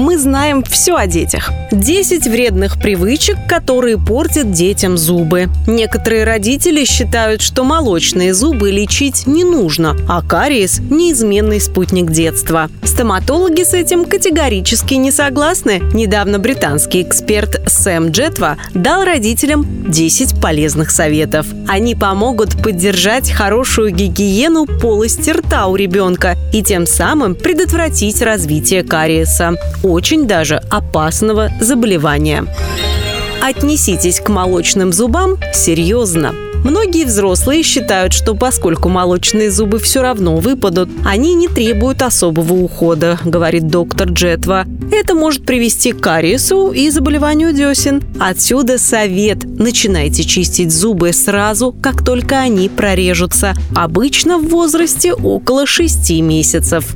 мы знаем все о детях. 10 вредных привычек, которые портят детям зубы. Некоторые родители считают, что молочные зубы лечить не нужно, а кариес – неизменный спутник детства. Стоматологи с этим категорически не согласны. Недавно британский эксперт Сэм Джетва дал родителям 10 полезных советов. Они помогут поддержать хорошую гигиену полости рта у ребенка и тем самым предотвратить развитие кариеса очень даже опасного заболевания. Отнеситесь к молочным зубам серьезно. Многие взрослые считают, что поскольку молочные зубы все равно выпадут, они не требуют особого ухода, говорит доктор Джетва. Это может привести к кариесу и заболеванию десен. Отсюда совет – начинайте чистить зубы сразу, как только они прорежутся. Обычно в возрасте около 6 месяцев.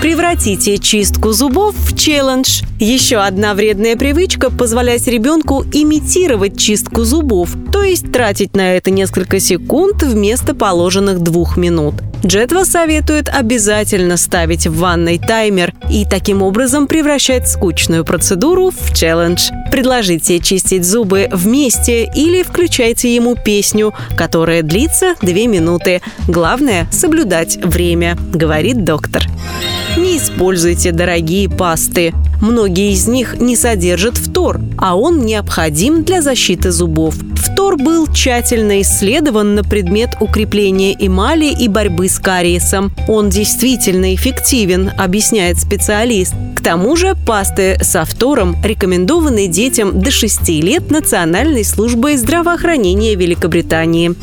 Превратите чистку зубов в челлендж. Еще одна вредная привычка – позволять ребенку имитировать чистку зубов, то есть тратить на это несколько секунд вместо положенных двух минут. Джетва советует обязательно ставить в ванной таймер и таким образом превращать скучную процедуру в челлендж. Предложите чистить зубы вместе или включайте ему песню, которая длится 2 минуты. Главное – соблюдать время, говорит доктор. Не используйте дорогие пасты. Многие из них не содержат фтор, а он необходим для защиты зубов. Фтор был тщательно исследован на предмет укрепления эмали и борьбы с кариесом. Он действительно эффективен, объясняет специалист. К тому же пасты со фтором рекомендованы детям до 6 лет Национальной службой здравоохранения Великобритании.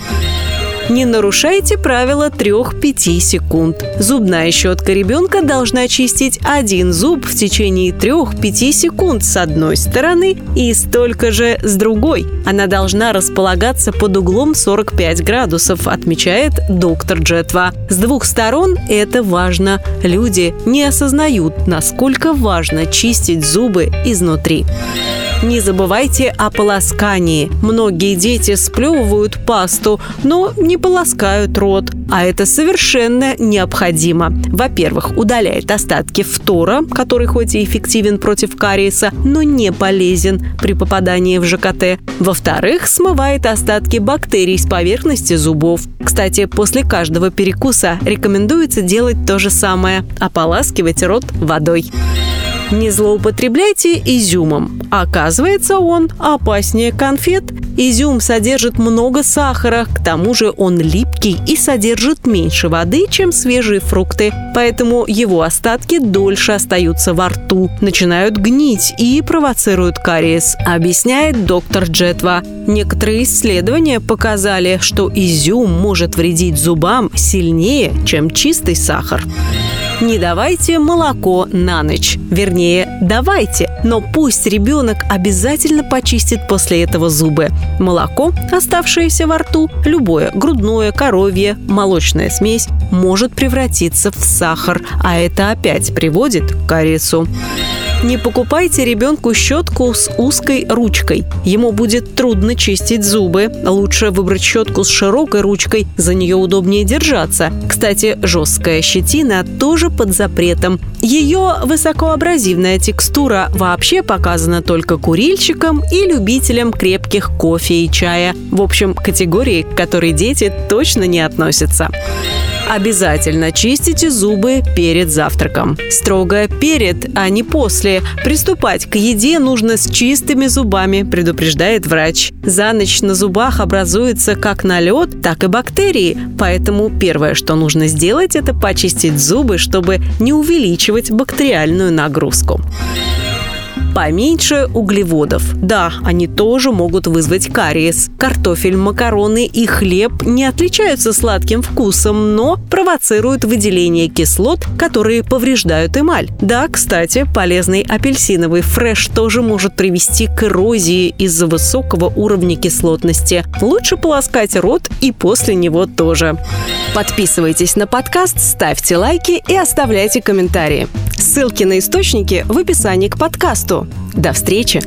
Не нарушайте правила 3-5 секунд. Зубная щетка ребенка должна чистить один зуб в течение 3-5 секунд с одной стороны и столько же с другой. Она должна располагаться под углом 45 градусов, отмечает доктор Джетва. С двух сторон это важно. Люди не осознают, насколько важно чистить зубы изнутри. Не забывайте о полоскании. Многие дети сплевывают пасту, но не полоскают рот. А это совершенно необходимо. Во-первых, удаляет остатки фтора, который хоть и эффективен против кариеса, но не полезен при попадании в ЖКТ. Во-вторых, смывает остатки бактерий с поверхности зубов. Кстати, после каждого перекуса рекомендуется делать то же самое – ополаскивать рот водой. Не злоупотребляйте изюмом. Оказывается, он опаснее конфет. Изюм содержит много сахара, к тому же он липкий и содержит меньше воды, чем свежие фрукты, поэтому его остатки дольше остаются во рту, начинают гнить и провоцируют кариес, объясняет доктор Джетва. Некоторые исследования показали, что изюм может вредить зубам сильнее, чем чистый сахар. Не давайте молоко на ночь. Вернее, давайте, но пусть ребенок обязательно почистит после этого зубы. Молоко, оставшееся во рту, любое грудное, коровье, молочная смесь может превратиться в сахар, а это опять приводит к кариесу. Не покупайте ребенку щетку с узкой ручкой. Ему будет трудно чистить зубы. Лучше выбрать щетку с широкой ручкой, за нее удобнее держаться. Кстати, жесткая щетина тоже под запретом. Ее высокоабразивная текстура вообще показана только курильщикам и любителям крепких кофе и чая. В общем, категории, к которой дети точно не относятся. Обязательно чистите зубы перед завтраком. Строго перед, а не после. Приступать к еде нужно с чистыми зубами, предупреждает врач. За ночь на зубах образуется как налет, так и бактерии. Поэтому первое, что нужно сделать, это почистить зубы, чтобы не увеличивать бактериальную нагрузку поменьше углеводов. Да, они тоже могут вызвать кариес. Картофель, макароны и хлеб не отличаются сладким вкусом, но провоцируют выделение кислот, которые повреждают эмаль. Да, кстати, полезный апельсиновый фреш тоже может привести к эрозии из-за высокого уровня кислотности. Лучше полоскать рот и после него тоже. Подписывайтесь на подкаст, ставьте лайки и оставляйте комментарии. Ссылки на источники в описании к подкасту. До встречи!